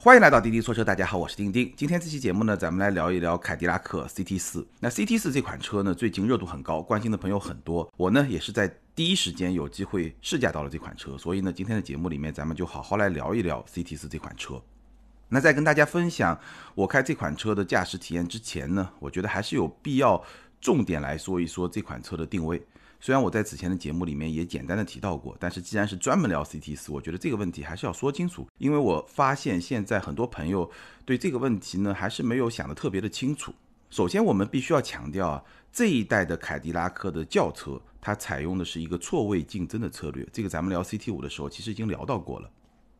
欢迎来到滴滴说车，大家好，我是丁丁。今天这期节目呢，咱们来聊一聊凯迪拉克 CT 四。那 CT 四这款车呢，最近热度很高，关心的朋友很多。我呢，也是在第一时间有机会试驾到了这款车，所以呢，今天的节目里面，咱们就好好来聊一聊 CT 四这款车。那在跟大家分享我开这款车的驾驶体验之前呢，我觉得还是有必要重点来说一说这款车的定位。虽然我在此前的节目里面也简单的提到过，但是既然是专门聊 CT 四，我觉得这个问题还是要说清楚，因为我发现现在很多朋友对这个问题呢还是没有想的特别的清楚。首先，我们必须要强调啊，这一代的凯迪拉克的轿车，它采用的是一个错位竞争的策略，这个咱们聊 CT 五的时候其实已经聊到过了。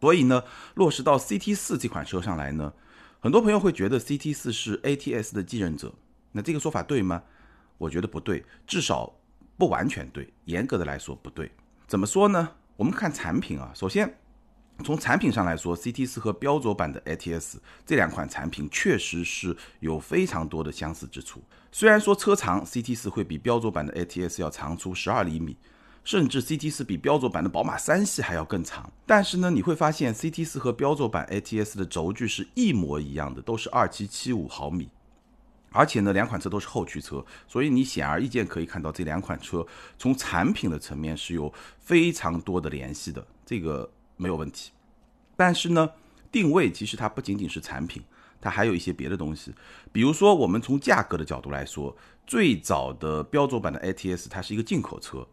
所以呢，落实到 CT 四这款车上来呢，很多朋友会觉得 CT 四是 ATS 的继任者，那这个说法对吗？我觉得不对，至少。不完全对，严格的来说不对。怎么说呢？我们看产品啊，首先从产品上来说，CT 四和标轴版的 ATS 这两款产品确实是有非常多的相似之处。虽然说车长 CT 四会比标轴版的 ATS 要长出十二厘米，甚至 CT 四比标轴版的宝马三系还要更长，但是呢，你会发现 CT 四和标轴版 ATS 的轴距是一模一样的，都是二七七五毫米。而且呢，两款车都是后驱车，所以你显而易见可以看到这两款车从产品的层面是有非常多的联系的，这个没有问题。但是呢，定位其实它不仅仅是产品，它还有一些别的东西。比如说，我们从价格的角度来说，最早的标准版的 ATS 它是一个进口车，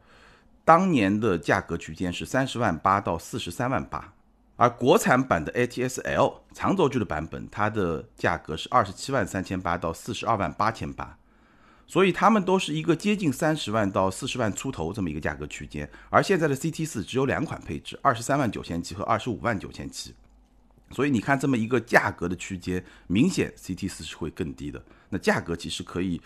当年的价格区间是三十万八到四十三万八。而国产版的 ATS L 长轴距的版本，它的价格是二十七万三千八到四十二万八千八，所以它们都是一个接近三十万到四十万出头这么一个价格区间。而现在的 CT 四只有两款配置，二十三万九千七和二十五万九千七，所以你看这么一个价格的区间，明显 CT 四是会更低的。那价格其实可以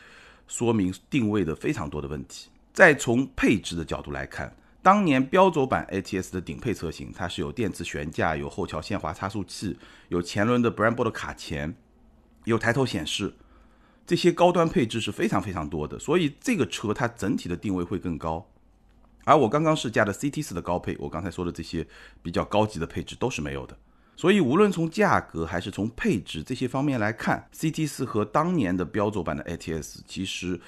说明定位的非常多的问题。再从配置的角度来看。当年标轴版 ATS 的顶配车型，它是有电磁悬架、有后桥限滑差速器、有前轮的 Brembo 的卡钳、有抬头显示，这些高端配置是非常非常多的，所以这个车它整体的定位会更高。而我刚刚试驾的 CT 四的高配，我刚才说的这些比较高级的配置都是没有的，所以无论从价格还是从配置这些方面来看，CT 四和当年的标轴版的 ATS 其实。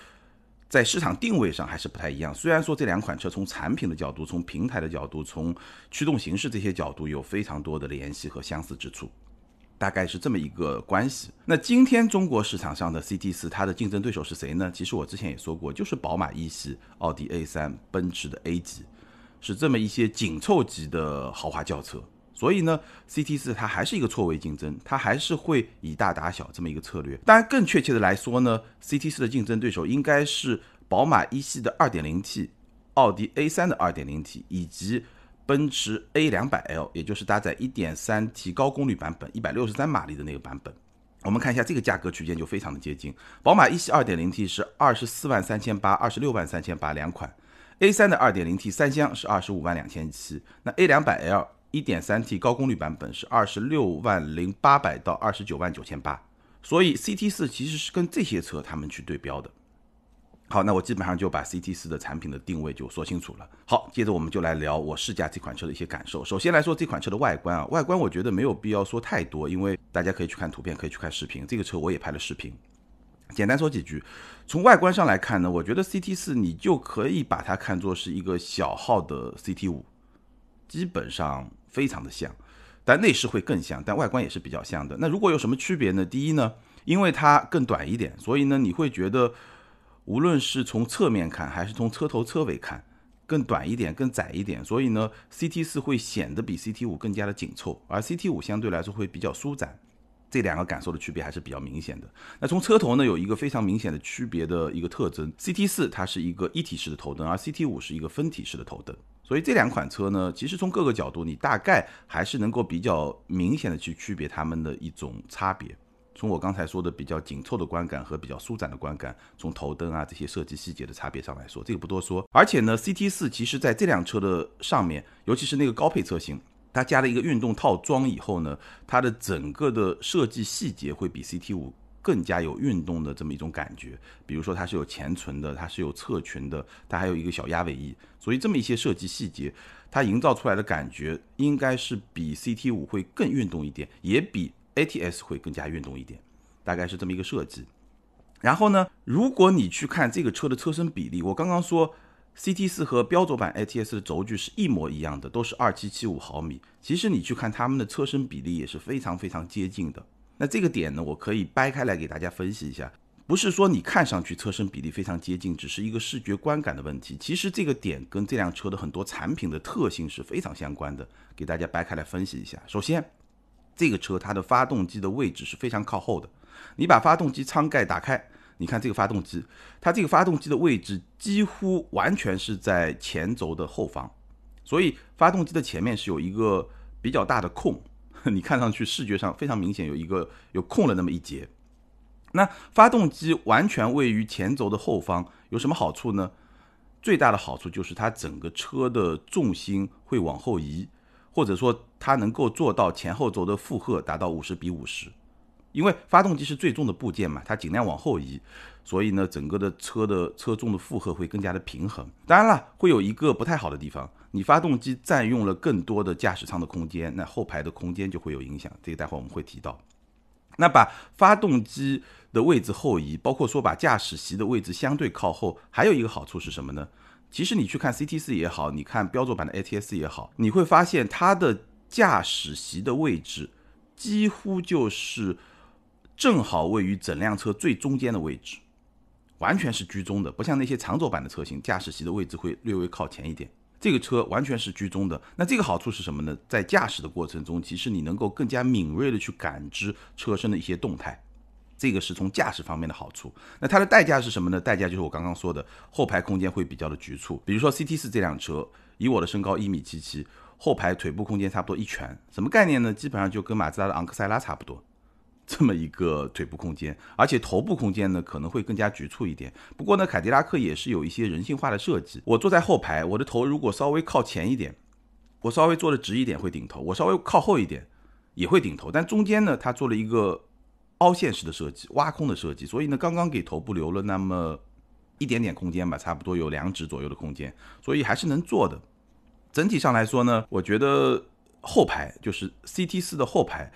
在市场定位上还是不太一样。虽然说这两款车从产品的角度、从平台的角度、从驱动形式这些角度有非常多的联系和相似之处，大概是这么一个关系。那今天中国市场上的 CT 四，它的竞争对手是谁呢？其实我之前也说过，就是宝马一系、奥迪 A 三、奔驰的 A 级，是这么一些紧凑级的豪华轿车。所以呢，CT 四它还是一个错位竞争，它还是会以大打小这么一个策略。当然，更确切的来说呢，CT 四的竞争对手应该是宝马一系的 2.0T、奥迪 A3 的 2.0T 以及奔驰 A200L，也就是搭载 1.3T 高功率版本、163马力的那个版本。我们看一下这个价格区间就非常的接近，宝马一系 2.0T 是24万三千八、26万三千八两款，A3 的 2.0T 三厢是25万两千七，那 A200L。一点三 T 高功率版本是二十六万零八百到二十九万九千八，所以 CT 四其实是跟这些车他们去对标的。好，那我基本上就把 CT 四的产品的定位就说清楚了。好，接着我们就来聊我试驾这款车的一些感受。首先来说这款车的外观啊，外观我觉得没有必要说太多，因为大家可以去看图片，可以去看视频。这个车我也拍了视频，简单说几句。从外观上来看呢，我觉得 CT 四你就可以把它看作是一个小号的 CT 五，基本上。非常的像，但内饰会更像，但外观也是比较像的。那如果有什么区别呢？第一呢，因为它更短一点，所以呢你会觉得无论是从侧面看还是从车头车尾看，更短一点、更窄一点，所以呢 CT 四会显得比 CT 五更加的紧凑，而 CT 五相对来说会比较舒展。这两个感受的区别还是比较明显的。那从车头呢有一个非常明显的区别的一个特征，CT 四它是一个一体式的头灯，而 CT 五是一个分体式的头灯。所以这两款车呢，其实从各个角度，你大概还是能够比较明显的去区别它们的一种差别。从我刚才说的比较紧凑的观感和比较舒展的观感，从头灯啊这些设计细节的差别上来说，这个不多说。而且呢，CT 四其实在这辆车的上面，尤其是那个高配车型，它加了一个运动套装以后呢，它的整个的设计细节会比 CT 五。更加有运动的这么一种感觉，比如说它是有前唇的，它是有侧裙的，它还有一个小鸭尾翼，所以这么一些设计细节，它营造出来的感觉应该是比 CT 五会更运动一点，也比 ATS 会更加运动一点，大概是这么一个设计。然后呢，如果你去看这个车的车身比例，我刚刚说 CT 四和标轴版 ATS 的轴距是一模一样的，都是二七七五毫米。其实你去看它们的车身比例也是非常非常接近的。那这个点呢，我可以掰开来给大家分析一下。不是说你看上去车身比例非常接近，只是一个视觉观感的问题。其实这个点跟这辆车的很多产品的特性是非常相关的，给大家掰开来分析一下。首先，这个车它的发动机的位置是非常靠后的。你把发动机舱盖打开，你看这个发动机，它这个发动机的位置几乎完全是在前轴的后方，所以发动机的前面是有一个比较大的空，你看上去视觉上非常明显，有一个有空了那么一截。那发动机完全位于前轴的后方，有什么好处呢？最大的好处就是它整个车的重心会往后移，或者说它能够做到前后轴的负荷达到五十比五十，因为发动机是最重的部件嘛，它尽量往后移，所以呢，整个的车的车重的负荷会更加的平衡。当然了，会有一个不太好的地方，你发动机占用了更多的驾驶舱的空间，那后排的空间就会有影响，这个待会我们会提到。那把发动机的位置后移，包括说把驾驶席的位置相对靠后，还有一个好处是什么呢？其实你去看 CT 四也好，你看标准版的 ATS 也好，你会发现它的驾驶席的位置几乎就是正好位于整辆车最中间的位置，完全是居中的，不像那些长轴版的车型，驾驶席的位置会略微靠前一点。这个车完全是居中的，那这个好处是什么呢？在驾驶的过程中，其实你能够更加敏锐的去感知车身的一些动态，这个是从驾驶方面的好处。那它的代价是什么呢？代价就是我刚刚说的，后排空间会比较的局促。比如说 CT 四这辆车，以我的身高一米七七，后排腿部空间差不多一拳，什么概念呢？基本上就跟马自达的昂克赛拉差不多。这么一个腿部空间，而且头部空间呢可能会更加局促一点。不过呢，凯迪拉克也是有一些人性化的设计。我坐在后排，我的头如果稍微靠前一点，我稍微坐的直一点会顶头；我稍微靠后一点也会顶头。但中间呢，它做了一个凹陷式的设计，挖空的设计，所以呢，刚刚给头部留了那么一点点空间吧，差不多有两指左右的空间，所以还是能坐的。整体上来说呢，我觉得后排就是 CT 四的后排。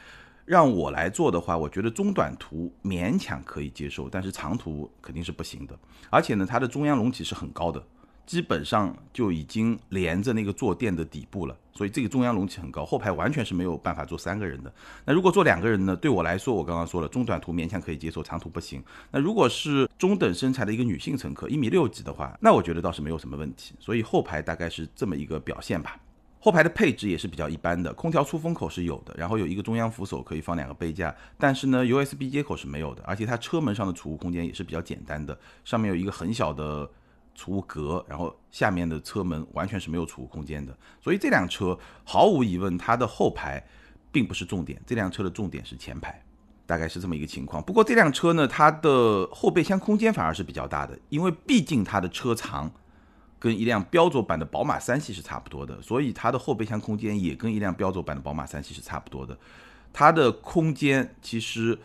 让我来做的话，我觉得中短途勉强可以接受，但是长途肯定是不行的。而且呢，它的中央隆起是很高的，基本上就已经连着那个坐垫的底部了，所以这个中央隆起很高，后排完全是没有办法坐三个人的。那如果坐两个人呢？对我来说，我刚刚说了，中短途勉强可以接受，长途不行。那如果是中等身材的一个女性乘客，一米六几的话，那我觉得倒是没有什么问题。所以后排大概是这么一个表现吧。后排的配置也是比较一般的，空调出风口是有的，然后有一个中央扶手可以放两个杯架，但是呢 USB 接口是没有的，而且它车门上的储物空间也是比较简单的，上面有一个很小的储物格，然后下面的车门完全是没有储物空间的，所以这辆车毫无疑问它的后排并不是重点，这辆车的重点是前排，大概是这么一个情况。不过这辆车呢，它的后备箱空间反而是比较大的，因为毕竟它的车长。跟一辆标准版的宝马三系是差不多的，所以它的后备箱空间也跟一辆标准版的宝马三系是差不多的。它的空间其实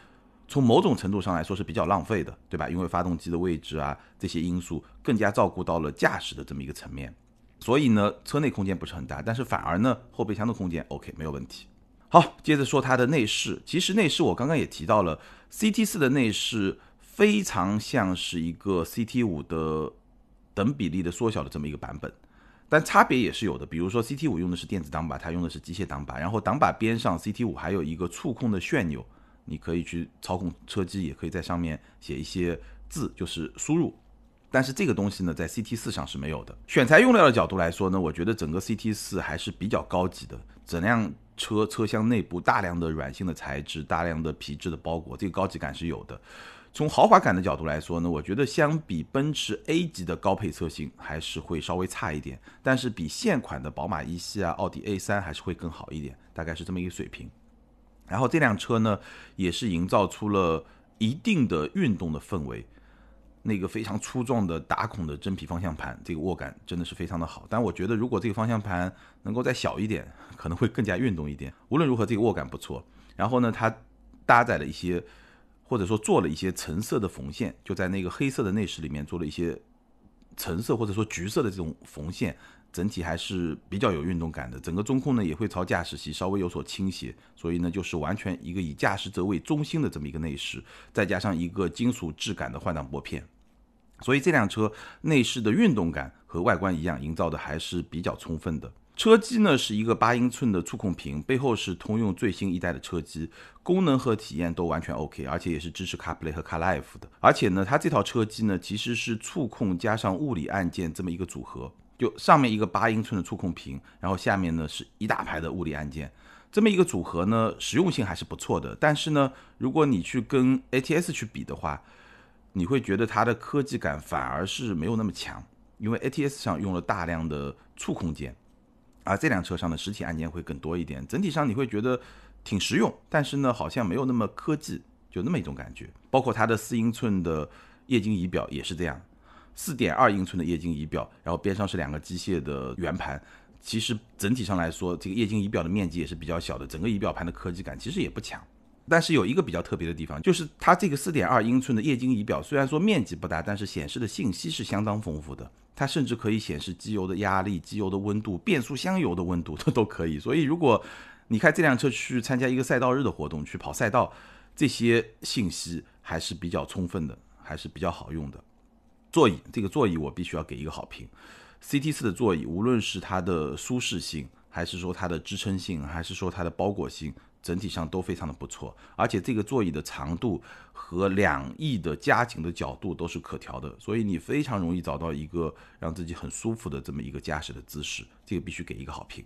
从某种程度上来说是比较浪费的，对吧？因为发动机的位置啊这些因素更加照顾到了驾驶的这么一个层面，所以呢车内空间不是很大，但是反而呢后备箱的空间 OK 没有问题。好，接着说它的内饰，其实内饰我刚刚也提到了，CT 四的内饰非常像是一个 CT 五的。等比例的缩小的这么一个版本，但差别也是有的。比如说 CT 五用的是电子挡把，它用的是机械挡把，然后挡把边上 CT 五还有一个触控的旋钮，你可以去操控车机，也可以在上面写一些字，就是输入。但是这个东西呢，在 CT 四上是没有的。选材用料的角度来说呢，我觉得整个 CT 四还是比较高级的。整辆车车厢内部大量的软性的材质，大量的皮质的包裹，这个高级感是有的。从豪华感的角度来说呢，我觉得相比奔驰 A 级的高配车型还是会稍微差一点，但是比现款的宝马一系啊、奥迪 A 三还是会更好一点，大概是这么一个水平。然后这辆车呢，也是营造出了一定的运动的氛围，那个非常粗壮的打孔的真皮方向盘，这个握感真的是非常的好。但我觉得如果这个方向盘能够再小一点，可能会更加运动一点。无论如何，这个握感不错。然后呢，它搭载了一些。或者说做了一些橙色的缝线，就在那个黑色的内饰里面做了一些橙色或者说橘色的这种缝线，整体还是比较有运动感的。整个中控呢也会朝驾驶席稍微有所倾斜，所以呢就是完全一个以驾驶者为中心的这么一个内饰，再加上一个金属质感的换挡拨片，所以这辆车内饰的运动感和外观一样，营造的还是比较充分的。车机呢是一个八英寸的触控屏，背后是通用最新一代的车机，功能和体验都完全 OK，而且也是支持 CarPlay 和 CarLife 的。而且呢，它这套车机呢其实是触控加上物理按键这么一个组合，就上面一个八英寸的触控屏，然后下面呢是一大排的物理按键，这么一个组合呢实用性还是不错的。但是呢，如果你去跟 ATS 去比的话，你会觉得它的科技感反而是没有那么强，因为 ATS 上用了大量的触控键。而这辆车上的实体按键会更多一点，整体上你会觉得挺实用，但是呢，好像没有那么科技，就那么一种感觉。包括它的四英寸的液晶仪表也是这样，四点二英寸的液晶仪表，然后边上是两个机械的圆盘。其实整体上来说，这个液晶仪表的面积也是比较小的，整个仪表盘的科技感其实也不强。但是有一个比较特别的地方，就是它这个四点二英寸的液晶仪表，虽然说面积不大，但是显示的信息是相当丰富的。它甚至可以显示机油的压力、机油的温度、变速箱油的温度，它都可以。所以如果你开这辆车去参加一个赛道日的活动，去跑赛道，这些信息还是比较充分的，还是比较好用的。座椅，这个座椅我必须要给一个好评。CT 四的座椅，无论是它的舒适性，还是说它的支撑性，还是说它的包裹性。整体上都非常的不错，而且这个座椅的长度和两翼的夹紧的角度都是可调的，所以你非常容易找到一个让自己很舒服的这么一个驾驶的姿势，这个必须给一个好评。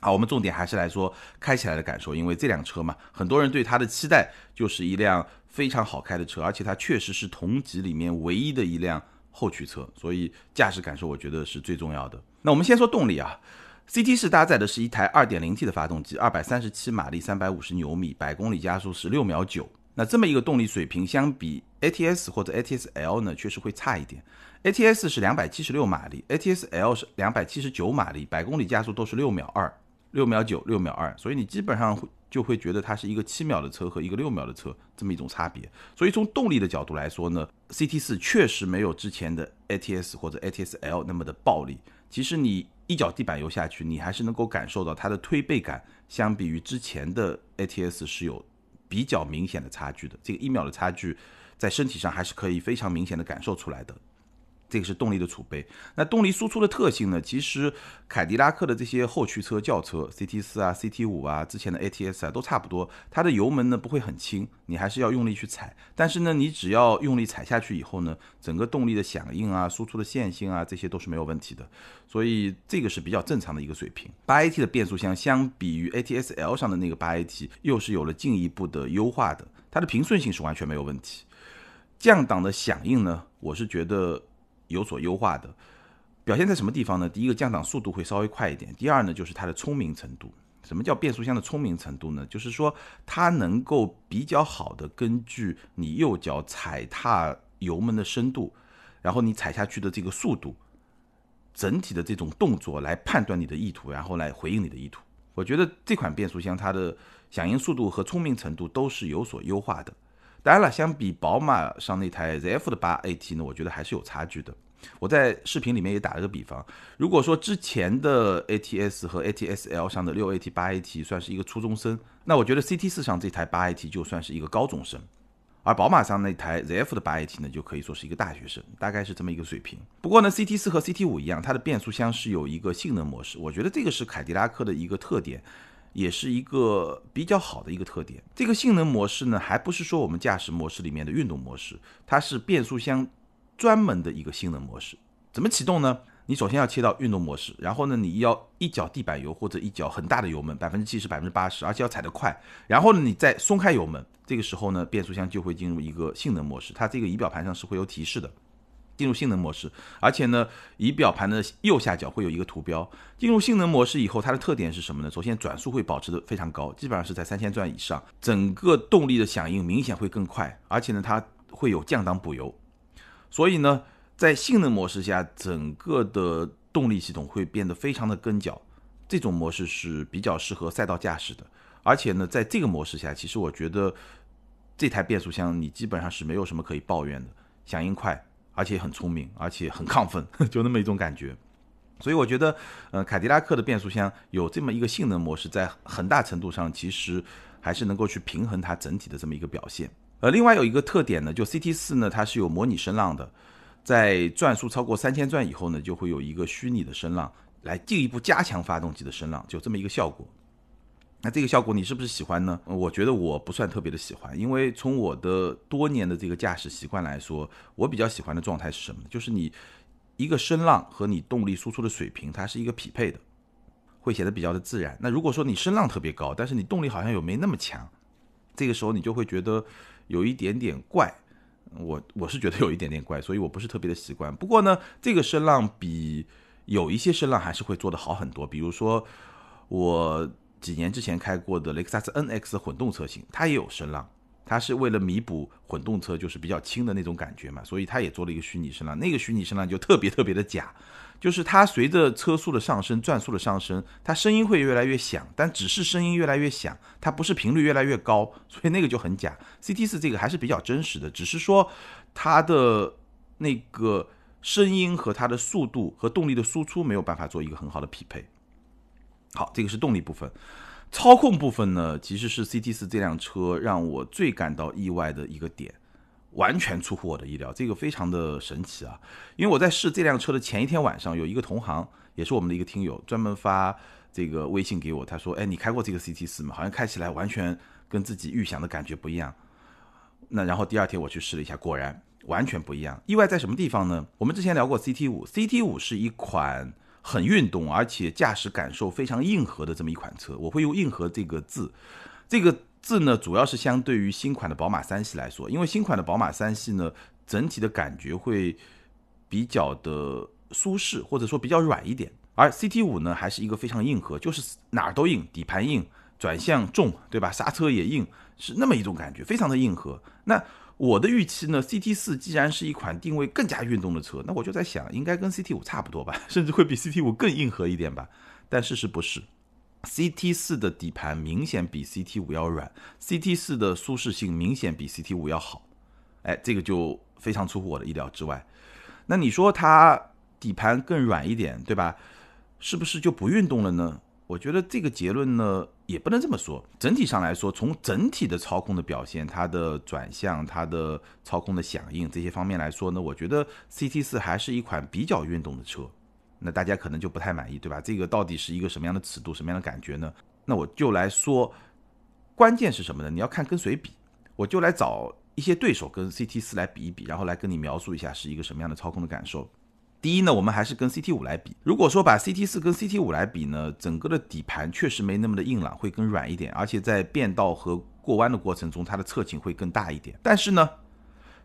好，我们重点还是来说开起来的感受，因为这辆车嘛，很多人对它的期待就是一辆非常好开的车，而且它确实是同级里面唯一的一辆后驱车，所以驾驶感受我觉得是最重要的。那我们先说动力啊。CT 四搭载的是一台 2.0T 的发动机，237马力，350牛米，百公里加速是6秒9。那这么一个动力水平，相比 ATS 或者 ATS L 呢，确实会差一点。ATS 是276马力，ATS L 是279马力，百公里加速都是6秒2，6秒9，6秒2。所以你基本上会就会觉得它是一个七秒的车和一个六秒的车这么一种差别。所以从动力的角度来说呢，CT 四确实没有之前的 ATS 或者 ATS L 那么的暴力。其实你。一脚地板油下去，你还是能够感受到它的推背感，相比于之前的 ATS 是有比较明显的差距的。这个一秒的差距，在身体上还是可以非常明显的感受出来的。这个是动力的储备，那动力输出的特性呢？其实凯迪拉克的这些后驱车轿车，CT 四啊、CT 五啊，之前的 ATS 啊，都差不多。它的油门呢不会很轻，你还是要用力去踩。但是呢，你只要用力踩下去以后呢，整个动力的响应啊、输出的线性啊，这些都是没有问题的。所以这个是比较正常的一个水平。八 AT 的变速箱相比于 ATS L 上的那个八 AT，又是有了进一步的优化的。它的平顺性是完全没有问题。降档的响应呢，我是觉得。有所优化的表现在什么地方呢？第一个降档速度会稍微快一点，第二呢就是它的聪明程度。什么叫变速箱的聪明程度呢？就是说它能够比较好的根据你右脚踩踏油门的深度，然后你踩下去的这个速度，整体的这种动作来判断你的意图，然后来回应你的意图。我觉得这款变速箱它的响应速度和聪明程度都是有所优化的。当然了，相比宝马上那台 ZF 的八 AT 呢，我觉得还是有差距的。我在视频里面也打了个比方，如果说之前的 ATS 和 ATS-L 上的六 AT 八 AT 算是一个初中生，那我觉得 CT 四上这台八 AT 就算是一个高中生，而宝马上那台 ZF 的八 AT 呢，就可以说是一个大学生，大概是这么一个水平。不过呢，CT 四和 CT 五一样，它的变速箱是有一个性能模式，我觉得这个是凯迪拉克的一个特点。也是一个比较好的一个特点。这个性能模式呢，还不是说我们驾驶模式里面的运动模式，它是变速箱专门的一个性能模式。怎么启动呢？你首先要切到运动模式，然后呢，你要一脚地板油或者一脚很大的油门，百分之七十、百分之八十，而且要踩得快。然后呢，你再松开油门，这个时候呢，变速箱就会进入一个性能模式。它这个仪表盘上是会有提示的。进入性能模式，而且呢，仪表盘的右下角会有一个图标。进入性能模式以后，它的特点是什么呢？首先转速会保持的非常高，基本上是在三千转以上。整个动力的响应明显会更快，而且呢，它会有降档补油。所以呢，在性能模式下，整个的动力系统会变得非常的跟脚。这种模式是比较适合赛道驾驶的。而且呢，在这个模式下，其实我觉得这台变速箱你基本上是没有什么可以抱怨的，响应快。而且很聪明，而且很亢奋，就那么一种感觉。所以我觉得，呃，凯迪拉克的变速箱有这么一个性能模式，在很大程度上其实还是能够去平衡它整体的这么一个表现。呃，另外有一个特点呢，就 CT 四呢，它是有模拟声浪的，在转速超过三千转以后呢，就会有一个虚拟的声浪来进一步加强发动机的声浪，就这么一个效果。那这个效果你是不是喜欢呢？我觉得我不算特别的喜欢，因为从我的多年的这个驾驶习惯来说，我比较喜欢的状态是什么？就是你一个声浪和你动力输出的水平，它是一个匹配的，会显得比较的自然。那如果说你声浪特别高，但是你动力好像又没那么强，这个时候你就会觉得有一点点怪。我我是觉得有一点点怪，所以我不是特别的习惯。不过呢，这个声浪比有一些声浪还是会做得好很多，比如说我。几年之前开过的雷克萨斯 NX 混动车型，它也有声浪，它是为了弥补混动车就是比较轻的那种感觉嘛，所以它也做了一个虚拟声浪。那个虚拟声浪就特别特别的假，就是它随着车速的上升、转速的上升，它声音会越来越响，但只是声音越来越响，它不是频率越来越高，所以那个就很假。CT 四这个还是比较真实的，只是说它的那个声音和它的速度和动力的输出没有办法做一个很好的匹配。好，这个是动力部分，操控部分呢，其实是 CT 四这辆车让我最感到意外的一个点，完全出乎我的意料，这个非常的神奇啊！因为我在试这辆车的前一天晚上，有一个同行，也是我们的一个听友，专门发这个微信给我，他说：“哎，你开过这个 CT 四吗？好像开起来完全跟自己预想的感觉不一样。”那然后第二天我去试了一下，果然完全不一样。意外在什么地方呢？我们之前聊过 CT 五，CT 五是一款。很运动，而且驾驶感受非常硬核的这么一款车，我会用“硬核”这个字。这个字呢，主要是相对于新款的宝马三系来说，因为新款的宝马三系呢，整体的感觉会比较的舒适，或者说比较软一点。而 CT 五呢，还是一个非常硬核，就是哪儿都硬，底盘硬，转向重，对吧？刹车也硬，是那么一种感觉，非常的硬核。那我的预期呢？CT 四既然是一款定位更加运动的车，那我就在想，应该跟 CT 五差不多吧，甚至会比 CT 五更硬核一点吧。但事实不是，CT 四的底盘明显比 CT 五要软，CT 四的舒适性明显比 CT 五要好。哎，这个就非常出乎我的意料之外。那你说它底盘更软一点，对吧？是不是就不运动了呢？我觉得这个结论呢，也不能这么说。整体上来说，从整体的操控的表现、它的转向、它的操控的响应这些方面来说呢，我觉得 CT 四还是一款比较运动的车。那大家可能就不太满意，对吧？这个到底是一个什么样的尺度、什么样的感觉呢？那我就来说，关键是什么呢？你要看跟谁比，我就来找一些对手跟 CT 四来比一比，然后来跟你描述一下是一个什么样的操控的感受。第一呢，我们还是跟 CT 五来比。如果说把 CT 四跟 CT 五来比呢，整个的底盘确实没那么的硬朗，会更软一点，而且在变道和过弯的过程中，它的侧倾会更大一点。但是呢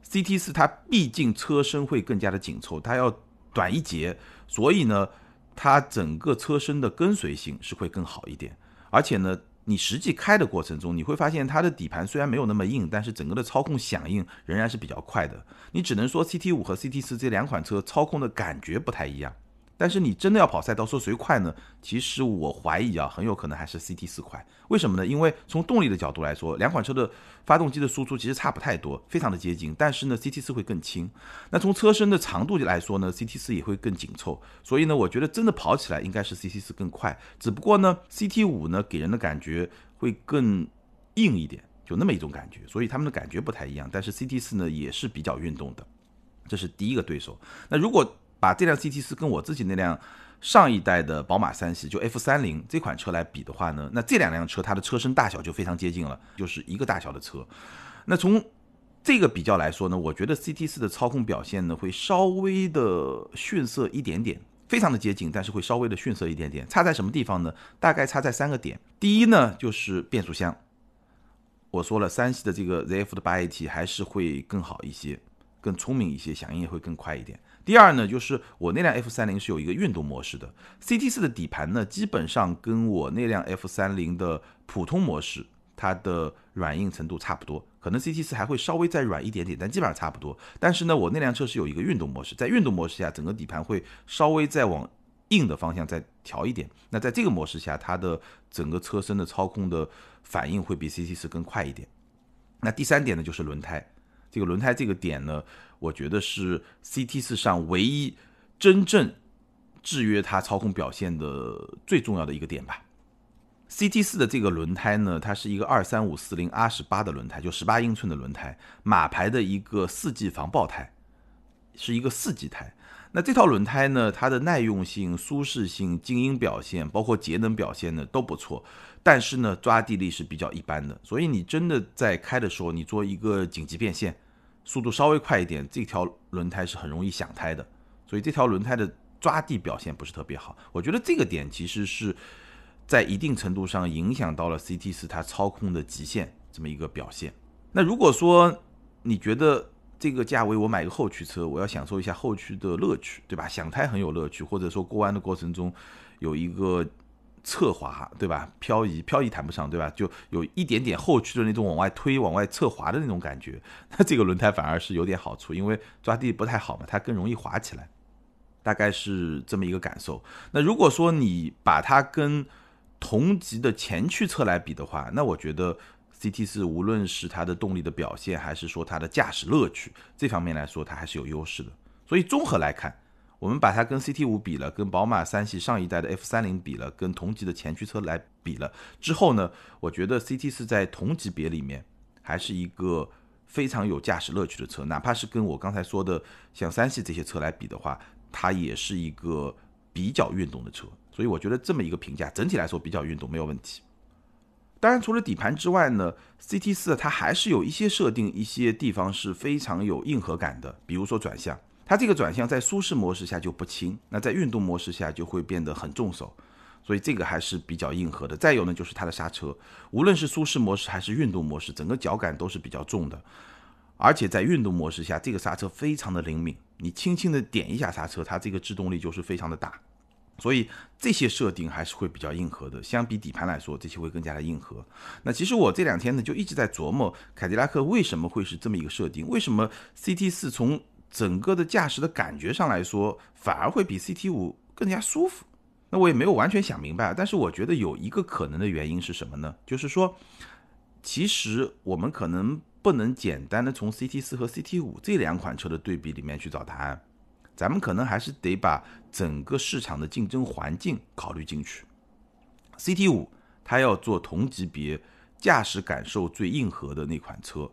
，CT 四它毕竟车身会更加的紧凑，它要短一截，所以呢，它整个车身的跟随性是会更好一点，而且呢。你实际开的过程中，你会发现它的底盘虽然没有那么硬，但是整个的操控响应仍然是比较快的。你只能说 CT 五和 CT 四这两款车操控的感觉不太一样。但是你真的要跑赛道，说谁快呢？其实我怀疑啊，很有可能还是 CT 四快。为什么呢？因为从动力的角度来说，两款车的发动机的输出其实差不太多，非常的接近。但是呢，CT 四会更轻。那从车身的长度来说呢，CT 四也会更紧凑。所以呢，我觉得真的跑起来应该是 CT 四更快。只不过呢，CT 五呢给人的感觉会更硬一点，就那么一种感觉。所以他们的感觉不太一样。但是 CT 四呢也是比较运动的，这是第一个对手。那如果把这辆 CT 四跟我自己那辆上一代的宝马三系，就 F 三零这款车来比的话呢，那这两辆车它的车身大小就非常接近了，就是一个大小的车。那从这个比较来说呢，我觉得 CT 四的操控表现呢会稍微的逊色一点点，非常的接近，但是会稍微的逊色一点点。差在什么地方呢？大概差在三个点。第一呢，就是变速箱。我说了，三系的这个 ZF 的八 AT 还是会更好一些，更聪明一些，响应也会更快一点。第二呢，就是我那辆 F 三零是有一个运动模式的，CT 四的底盘呢，基本上跟我那辆 F 三零的普通模式，它的软硬程度差不多，可能 CT 四还会稍微再软一点点，但基本上差不多。但是呢，我那辆车是有一个运动模式，在运动模式下，整个底盘会稍微再往硬的方向再调一点。那在这个模式下，它的整个车身的操控的反应会比 CT 四更快一点。那第三点呢，就是轮胎。这个轮胎这个点呢，我觉得是 CT 四上唯一真正制约它操控表现的最重要的一个点吧。CT 四的这个轮胎呢，它是一个二三五四零 R 十八的轮胎，就十八英寸的轮胎，马牌的一个四季防爆胎，是一个四季胎。那这套轮胎呢，它的耐用性、舒适性、静音表现，包括节能表现呢都不错，但是呢抓地力是比较一般的。所以你真的在开的时候，你做一个紧急变线，速度稍微快一点，这条轮胎是很容易响胎的。所以这条轮胎的抓地表现不是特别好。我觉得这个点其实是。在一定程度上影响到了 CT 四它操控的极限这么一个表现。那如果说你觉得这个价位我买一个后驱车，我要享受一下后驱的乐趣，对吧？响胎很有乐趣，或者说过弯的过程中有一个侧滑，对吧？漂移漂移谈不上，对吧？就有一点点后驱的那种往外推、往外侧滑的那种感觉，那这个轮胎反而是有点好处，因为抓地不太好嘛，它更容易滑起来，大概是这么一个感受。那如果说你把它跟同级的前驱车来比的话，那我觉得 CT 四无论是它的动力的表现，还是说它的驾驶乐趣这方面来说，它还是有优势的。所以综合来看，我们把它跟 CT 五比了，跟宝马三系上一代的 F 三零比了，跟同级的前驱车来比了之后呢，我觉得 CT 四在同级别里面还是一个非常有驾驶乐趣的车，哪怕是跟我刚才说的像三系这些车来比的话，它也是一个比较运动的车。所以我觉得这么一个评价，整体来说比较运动，没有问题。当然，除了底盘之外呢，CT 四它还是有一些设定，一些地方是非常有硬核感的。比如说转向，它这个转向在舒适模式下就不轻，那在运动模式下就会变得很重手，所以这个还是比较硬核的。再有呢，就是它的刹车，无论是舒适模式还是运动模式，整个脚感都是比较重的。而且在运动模式下，这个刹车非常的灵敏，你轻轻的点一下刹车，它这个制动力就是非常的大。所以这些设定还是会比较硬核的，相比底盘来说，这些会更加的硬核。那其实我这两天呢就一直在琢磨，凯迪拉克为什么会是这么一个设定？为什么 CT 四从整个的驾驶的感觉上来说，反而会比 CT 五更加舒服？那我也没有完全想明白。但是我觉得有一个可能的原因是什么呢？就是说，其实我们可能不能简单的从 CT 四和 CT 五这两款车的对比里面去找答案。咱们可能还是得把整个市场的竞争环境考虑进去。CT 五它要做同级别驾驶感受最硬核的那款车，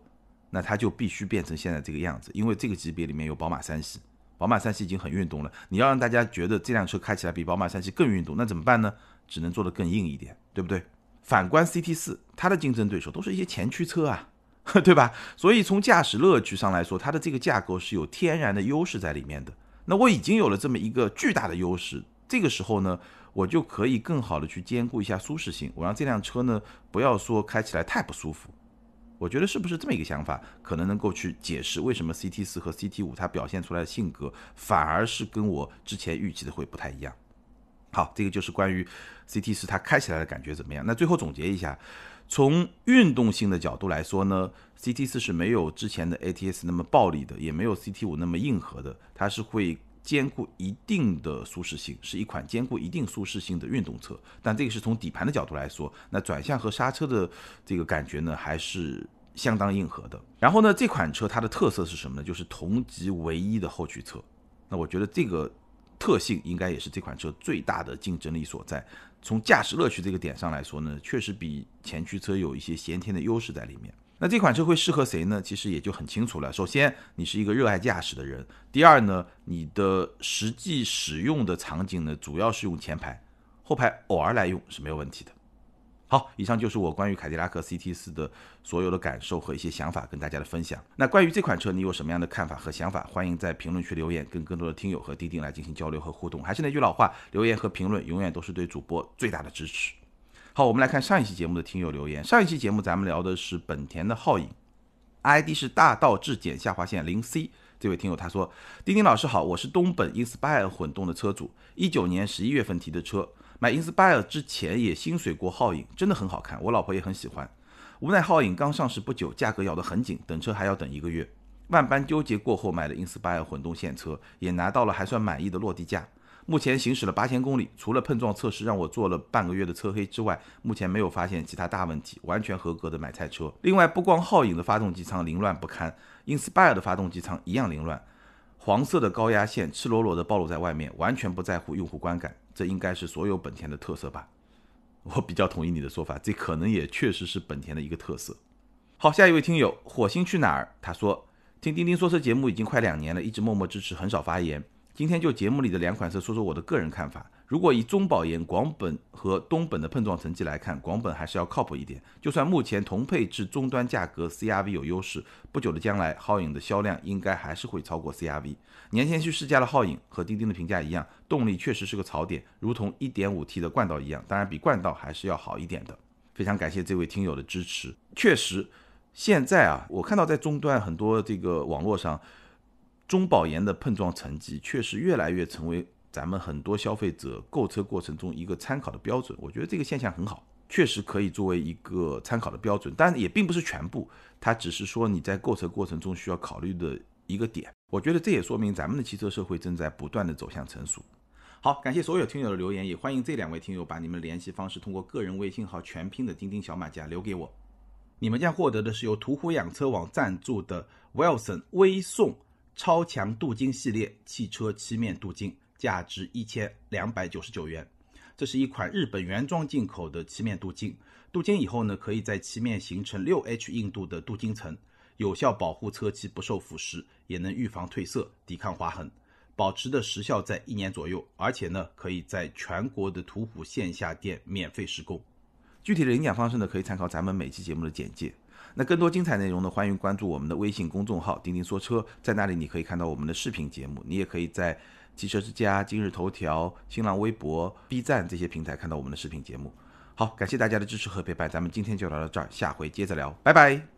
那它就必须变成现在这个样子，因为这个级别里面有宝马三系，宝马三系已经很运动了，你要让大家觉得这辆车开起来比宝马三系更运动，那怎么办呢？只能做得更硬一点，对不对？反观 CT 四，它的竞争对手都是一些前驱车啊，对吧？所以从驾驶乐趣上来说，它的这个架构是有天然的优势在里面的。那我已经有了这么一个巨大的优势，这个时候呢，我就可以更好的去兼顾一下舒适性。我让这辆车呢，不要说开起来太不舒服。我觉得是不是这么一个想法，可能能够去解释为什么 CT 四和 CT 五它表现出来的性格，反而是跟我之前预期的会不太一样。好，这个就是关于 CT 四它开起来的感觉怎么样。那最后总结一下。从运动性的角度来说呢，CT 四是没有之前的 ATS 那么暴力的，也没有 CT 五那么硬核的，它是会兼顾一定的舒适性，是一款兼顾一定舒适性的运动车。但这个是从底盘的角度来说，那转向和刹车的这个感觉呢，还是相当硬核的。然后呢，这款车它的特色是什么呢？就是同级唯一的后驱车。那我觉得这个特性应该也是这款车最大的竞争力所在。从驾驶乐趣这个点上来说呢，确实比前驱车有一些先天的优势在里面。那这款车会适合谁呢？其实也就很清楚了。首先，你是一个热爱驾驶的人；第二呢，你的实际使用的场景呢，主要是用前排，后排偶尔来用是没有问题的。好，以上就是我关于凯迪拉克 CT 四的所有的感受和一些想法跟大家的分享。那关于这款车，你有什么样的看法和想法？欢迎在评论区留言，跟更多的听友和钉钉来进行交流和互动。还是那句老话，留言和评论永远都是对主播最大的支持。好，我们来看上一期节目的听友留言。上一期节目咱们聊的是本田的皓影，ID 是大道至简下划线零 C。这位听友他说：丁丁老师好，我是东本 Inspire 混动的车主，一九年十一月份提的车。买 Inspire 之前也心水过皓影，真的很好看，我老婆也很喜欢。无奈皓影刚上市不久，价格咬得很紧，等车还要等一个月。万般纠结过后，买了 Inspire 混动现车，也拿到了还算满意的落地价。目前行驶了八千公里，除了碰撞测试让我做了半个月的车黑之外，目前没有发现其他大问题，完全合格的买菜车。另外，不光皓影的发动机舱凌乱不堪，Inspire 的发动机舱一样凌乱。黄色的高压线赤裸裸的暴露在外面，完全不在乎用户观感，这应该是所有本田的特色吧？我比较同意你的说法，这可能也确实是本田的一个特色。好，下一位听友火星去哪儿？他说听钉钉说车节目已经快两年了，一直默默支持，很少发言。今天就节目里的两款车说说我的个人看法。如果以中保研广本和东本的碰撞成绩来看，广本还是要靠谱一点。就算目前同配置终端价格，CRV 有优势，不久的将来皓影的销量应该还是会超过 CRV。年前去试驾了皓影，和钉钉的评价一样，动力确实是个槽点，如同 1.5T 的冠道一样，当然比冠道还是要好一点的。非常感谢这位听友的支持。确实，现在啊，我看到在终端很多这个网络上。中保研的碰撞成绩确实越来越成为咱们很多消费者购车过程中一个参考的标准。我觉得这个现象很好，确实可以作为一个参考的标准，但也并不是全部，它只是说你在购车过程中需要考虑的一个点。我觉得这也说明咱们的汽车社会正在不断的走向成熟。好，感谢所有听友的留言，也欢迎这两位听友把你们联系方式通过个人微信号全拼的钉钉小马甲留给我，你们将获得的是由途虎养车网赞助的 Wilson 微送。超强镀金系列汽车漆面镀金，价值一千两百九十九元。这是一款日本原装进口的漆面镀金，镀金以后呢，可以在漆面形成六 H 硬度的镀金层，有效保护车漆不受腐蚀，也能预防褪色、抵抗划痕，保持的时效在一年左右。而且呢，可以在全国的途虎线下店免费施工。具体的领奖方式呢，可以参考咱们每期节目的简介。那更多精彩内容呢？欢迎关注我们的微信公众号“丁丁说车”，在那里你可以看到我们的视频节目，你也可以在汽车之家、今日头条、新浪微博、B 站这些平台看到我们的视频节目。好，感谢大家的支持和陪伴，咱们今天就聊到这儿，下回接着聊，拜拜。